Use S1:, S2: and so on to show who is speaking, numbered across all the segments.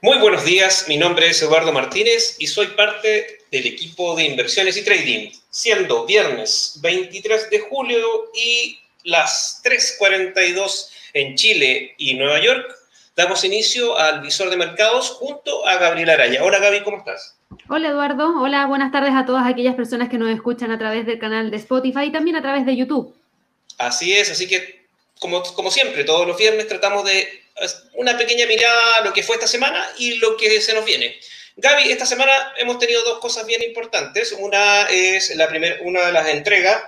S1: Muy buenos días, mi nombre es Eduardo Martínez y soy parte del equipo de inversiones y trading, siendo viernes 23 de julio y las 3.42 en Chile y Nueva York, damos inicio al visor de mercados junto a Gabriela Araya. Hola Gaby, ¿cómo estás?
S2: Hola Eduardo, hola, buenas tardes a todas aquellas personas que nos escuchan a través del canal de Spotify y también a través de YouTube.
S1: Así es, así que como, como siempre, todos los viernes tratamos de una pequeña mirada a lo que fue esta semana y lo que se nos viene. Gaby, esta semana hemos tenido dos cosas bien importantes. Una es la primera, una de las entregas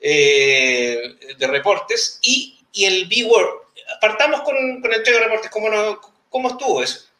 S1: eh, de reportes y, y el B-Word. Partamos con, con la entrega de reportes. ¿Cómo, ¿Cómo estuvo eso?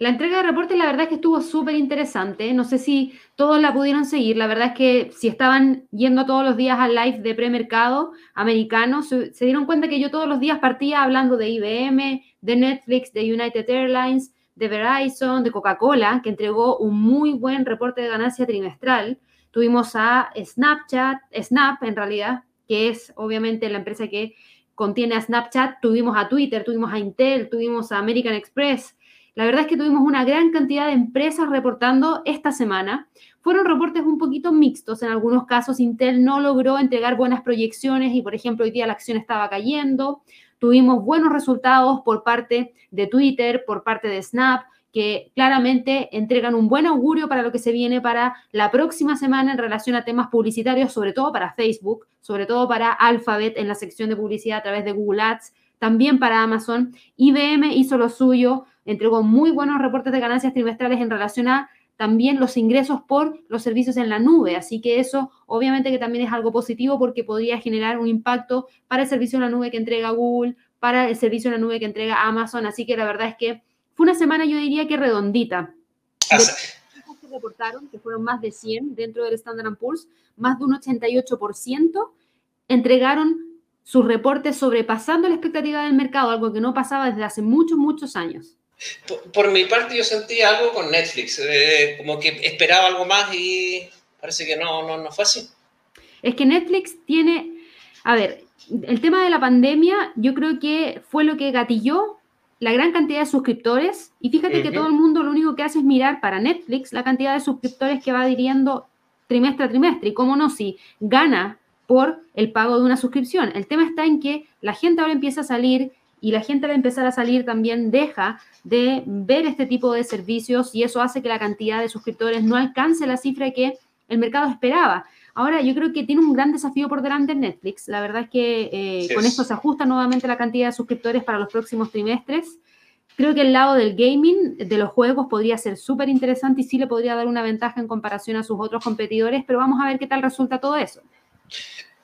S2: La entrega de reportes, la verdad es que estuvo súper interesante. No sé si todos la pudieron seguir. La verdad es que si estaban yendo todos los días al live de premercado americano, se, se, dieron cuenta que yo todos los días partía hablando de IBM, de Netflix, de United Airlines, de Verizon, de Coca-Cola, que entregó un muy buen reporte de ganancia trimestral. Tuvimos a Snapchat, Snap en realidad, que es obviamente la empresa que contiene a Snapchat. Tuvimos a Twitter, tuvimos a Intel, tuvimos a American Express la verdad es que tuvimos una gran cantidad de empresas reportando esta semana. Fueron reportes un poquito mixtos. En algunos casos, Intel no logró entregar buenas proyecciones y, por ejemplo, hoy día la acción estaba cayendo. Tuvimos buenos resultados por parte de Twitter, por parte de Snap, que claramente entregan un buen augurio para lo que se viene para la próxima semana en relación a temas publicitarios, sobre todo para Facebook, sobre todo para Alphabet en la sección de publicidad a través de Google Ads, también para Amazon. IBM hizo lo suyo, entregó muy buenos reportes de ganancias trimestrales en relación a también los ingresos por los servicios en la nube. Así que eso obviamente que también es algo positivo porque podría generar un impacto para el servicio en la nube que entrega Google, para el servicio en la nube que entrega Amazon. Así que la verdad es que fue una semana yo diría que redondita. que reportaron, que fueron más de 100 dentro del Standard Poor's, más de un 88% entregaron sus reportes sobrepasando la expectativa del mercado, algo que no pasaba desde hace muchos, muchos años.
S1: Por, mi parte, yo sentí algo con Netflix, eh, como que esperaba algo más y parece que no, no, no fue así.
S2: Es que Netflix tiene, a ver, el tema de la pandemia yo creo que fue lo que gatilló la gran cantidad de suscriptores y fíjate que todo el mundo lo único que hace es mirar para Netflix la cantidad de suscriptores que va adhiriendo trimestre a trimestre y cómo no, si gana por el pago de una suscripción. El tema está en que la gente ahora empieza a salir y la gente al empezar a salir también deja de ver este tipo de servicios y eso hace que la cantidad de suscriptores no alcance la cifra que el mercado esperaba. Ahora, yo creo que tiene un gran desafío por delante en Netflix. La verdad es que eh, con esto se ajusta nuevamente la cantidad de suscriptores para los próximos trimestres. Creo que el lado del gaming, de los juegos, podría ser súper interesante y sí le podría dar una ventaja en comparación a sus otros competidores, pero vamos a ver qué tal resulta todo eso.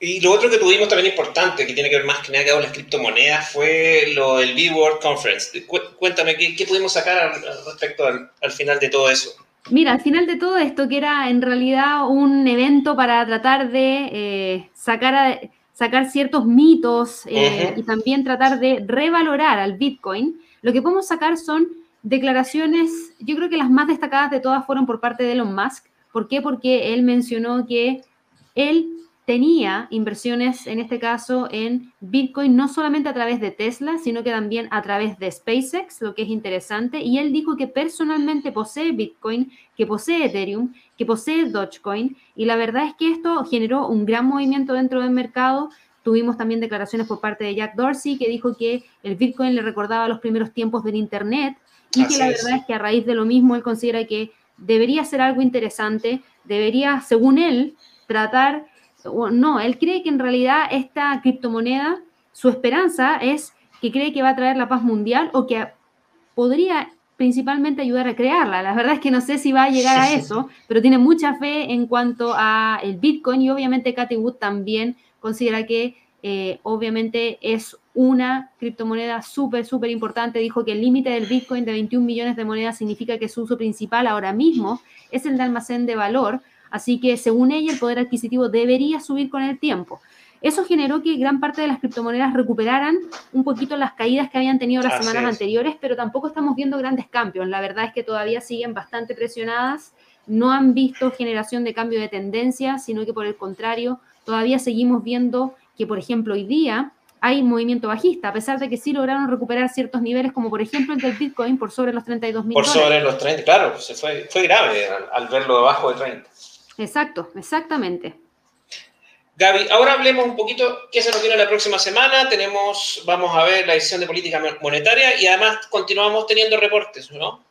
S1: Y lo otro que tuvimos también importante, que tiene que ver más que nada con las criptomonedas, fue lo del B-World Conference. Cuéntame, ¿qué, pudimos sacar respecto al, final de todo eso?
S2: Mira, al final de todo esto, que era en realidad un evento para tratar de eh, sacar, sacar ciertos mitos eh, y también tratar de revalorar al Bitcoin, lo que podemos sacar son declaraciones, yo creo que las más destacadas de todas fueron por parte de Elon Musk. ¿Por qué? Porque él mencionó que él tenía inversiones, en este caso, en Bitcoin, no solamente a través de Tesla, sino que también a través de SpaceX, lo que es interesante. Y él dijo que personalmente posee Bitcoin, que posee Ethereum, que posee Dogecoin. Y la verdad es que esto generó un gran movimiento dentro del mercado. Tuvimos también declaraciones por parte de Jack Dorsey, que dijo que el Bitcoin le recordaba los primeros tiempos del Internet. Y que la verdad es que a raíz de lo mismo él considera que debería ser algo interesante, debería, según él, tratar no, él cree que en realidad esta criptomoneda, su esperanza es que cree que va a traer la paz mundial o que podría principalmente ayudar a crearla. La verdad es que no sé si va a llegar a eso, pero tiene mucha fe en cuanto a el Bitcoin y obviamente Cathy Wood también considera que eh, obviamente es una criptomoneda súper, súper importante. Dijo que el límite del Bitcoin de 21 millones de monedas significa que su uso principal ahora mismo es el de almacén de valor, Así que, según ella, el poder adquisitivo debería subir con el tiempo. Eso generó que gran parte de las criptomonedas recuperaran un poquito las caídas que habían tenido las semanas anteriores, pero tampoco estamos viendo grandes cambios. La verdad es que todavía siguen bastante presionadas, no han visto generación de cambio de tendencia, sino que por el contrario, todavía seguimos viendo que, por ejemplo, hoy día hay movimiento bajista, a pesar de que sí lograron recuperar ciertos niveles, como por ejemplo el del Bitcoin por sobre los 32 mil
S1: Por sobre los 30, claro, se fue, fue grave al, verlo debajo de 30.
S2: Exacto, exactamente.
S1: Gaby, ahora hablemos un poquito qué se nos viene la próxima semana. Tenemos, vamos a ver la edición de política monetaria y además continuamos teniendo reportes, ¿no?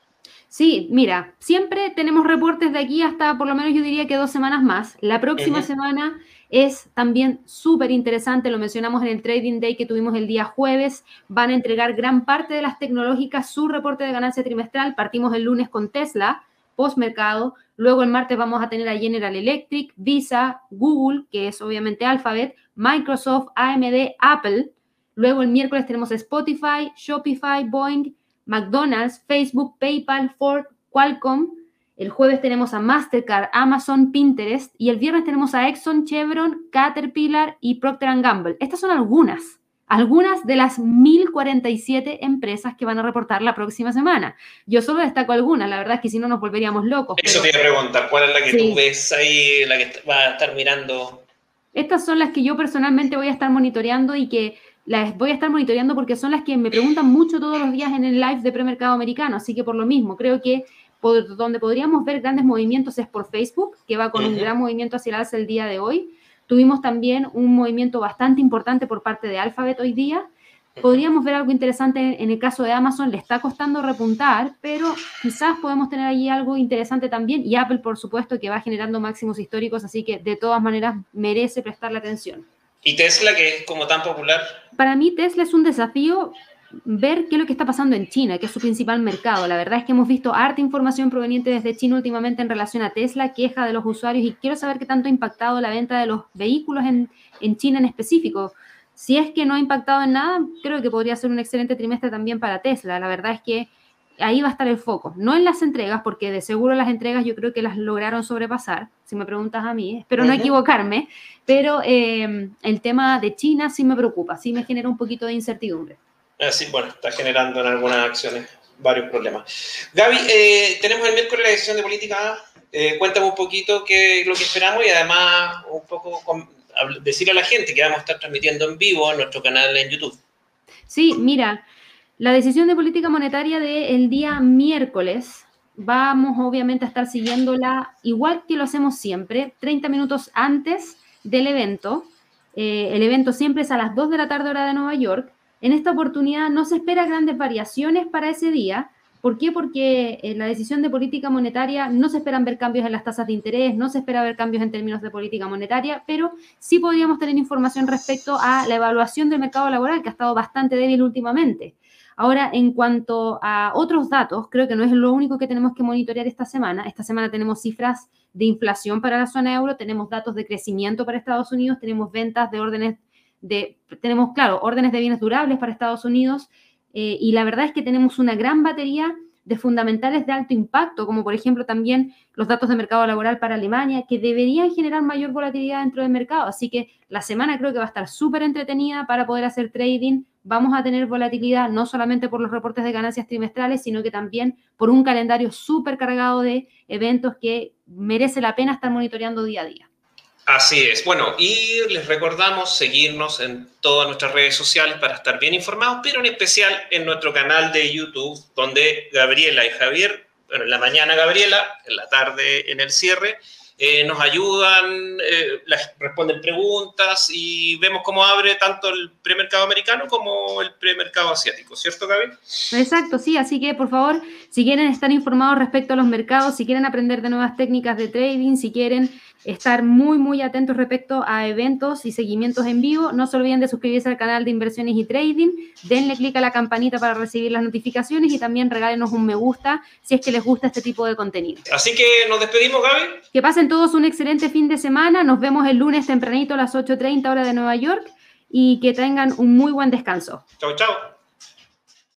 S2: Sí, mira, siempre tenemos reportes de aquí hasta por lo menos yo diría que dos semanas más. La próxima semana es también súper interesante, lo mencionamos en el Trading Day que tuvimos el día jueves, van a entregar gran parte de las tecnológicas su reporte de ganancia trimestral, partimos el lunes con Tesla, postmercado, luego el martes vamos a tener a General Electric, Visa, Google, que es obviamente Alphabet, Microsoft, AMD, Apple, luego el miércoles tenemos Spotify, Shopify, Boeing, McDonald's, Facebook, PayPal, Ford, Qualcomm. El jueves tenemos a Mastercard, Amazon, Pinterest y el viernes tenemos a Exxon, Chevron, Caterpillar y Procter Gamble. Estas son algunas, algunas de las 1047 empresas que van a reportar la próxima semana. Yo solo destaco algunas, la verdad es que si no nos volveríamos locos.
S1: Eso te iba a preguntar, ¿cuál es la que tú ves ahí, la que va a estar mirando?
S2: Estas son las que yo personalmente voy a estar monitoreando y que las voy a estar monitoreando porque son las que me preguntan mucho todos los días en el live de premercado americano, así que por lo mismo, creo que por donde podríamos ver grandes movimientos es por Facebook, que va con un gran movimiento hacia el alza el día de hoy. Tuvimos también un movimiento bastante importante por parte de Alphabet hoy día. Podríamos ver algo interesante en el caso de Amazon, le está costando repuntar, pero quizás podemos tener allí algo interesante también. Y Apple, por supuesto, que va generando máximos históricos, así que de todas maneras merece prestarle atención.
S1: ¿Y Tesla, que es como tan popular?
S2: Para mí Tesla es un desafío ver qué es lo que está pasando en China, que es su principal mercado. La verdad es que hemos visto harta información proveniente desde China últimamente en relación a Tesla, queja de los usuarios y quiero saber qué tanto ha impactado la venta de los vehículos en, en China en específico. Si es que no ha impactado en nada, creo que podría ser un excelente trimestre también para Tesla. La verdad es que ahí va a estar el foco, no en las entregas, porque de seguro las entregas yo creo que las lograron sobrepasar, si me preguntas a mí, espero no equivocarme, pero eh, el tema de China sí me preocupa, sí me genera un poquito de incertidumbre.
S1: Ah, sí, bueno, está generando en algunas acciones varios problemas. Gaby, eh, tenemos el miércoles la decisión de política, eh, cuéntame un poquito qué lo que esperamos y además un poco decirle a la gente que vamos a estar transmitiendo en vivo en nuestro canal en YouTube.
S2: Sí, mira, la decisión de política monetaria del día miércoles, vamos obviamente a estar siguiéndola igual que lo hacemos siempre, 30 minutos antes del evento. Eh, el evento siempre es a las 2 de la tarde hora de Nueva York. En esta oportunidad no se espera grandes variaciones para ese día. ¿Por qué? Porque en la decisión de política monetaria no se esperan ver cambios en las tasas de interés, no se espera ver cambios en términos de política monetaria, pero sí podríamos tener información respecto a la evaluación del mercado laboral, que ha estado bastante débil últimamente. Ahora, en cuanto a otros datos, creo que no es lo único que tenemos que monitorear esta semana. Esta semana tenemos cifras de inflación para la zona euro, tenemos datos de crecimiento para Estados Unidos, tenemos ventas de órdenes de, tenemos, claro, órdenes de bienes durables para Estados Unidos, eh, y la verdad es que tenemos una gran batería de fundamentales de alto impacto, como por ejemplo también los datos de mercado laboral para Alemania, que deberían generar mayor volatilidad dentro del mercado. Así que la semana creo que va a estar súper entretenida para poder hacer trading. Vamos a tener volatilidad no solamente por los reportes de ganancias trimestrales, sino que también por un calendario súper cargado de eventos que merece la pena estar monitoreando día a día.
S1: Así es. Bueno, y les recordamos seguirnos en todas nuestras redes sociales para estar bien informados, pero en especial en nuestro canal de YouTube, donde Gabriela y Javier, bueno, en la mañana Gabriela, en la tarde en el cierre, eh, nos ayudan, eh, responden preguntas y vemos cómo abre tanto el premercado americano como el premercado asiático, ¿cierto, Gaby?
S2: Exacto, sí, así que por favor, si quieren estar informados respecto a los mercados, si quieren aprender de nuevas técnicas de trading, si quieren estar muy, muy atentos respecto a eventos y seguimientos en vivo. No se olviden de suscribirse al canal de inversiones y trading. Denle clic a la campanita para recibir las notificaciones y también regálenos un me gusta si es que les gusta este tipo de contenido.
S1: Así que nos despedimos, Gaby.
S2: Que pasen todos un excelente fin de semana. Nos vemos el lunes tempranito a las 8.30 hora de Nueva York y que tengan un muy buen descanso.
S1: Chao, chao.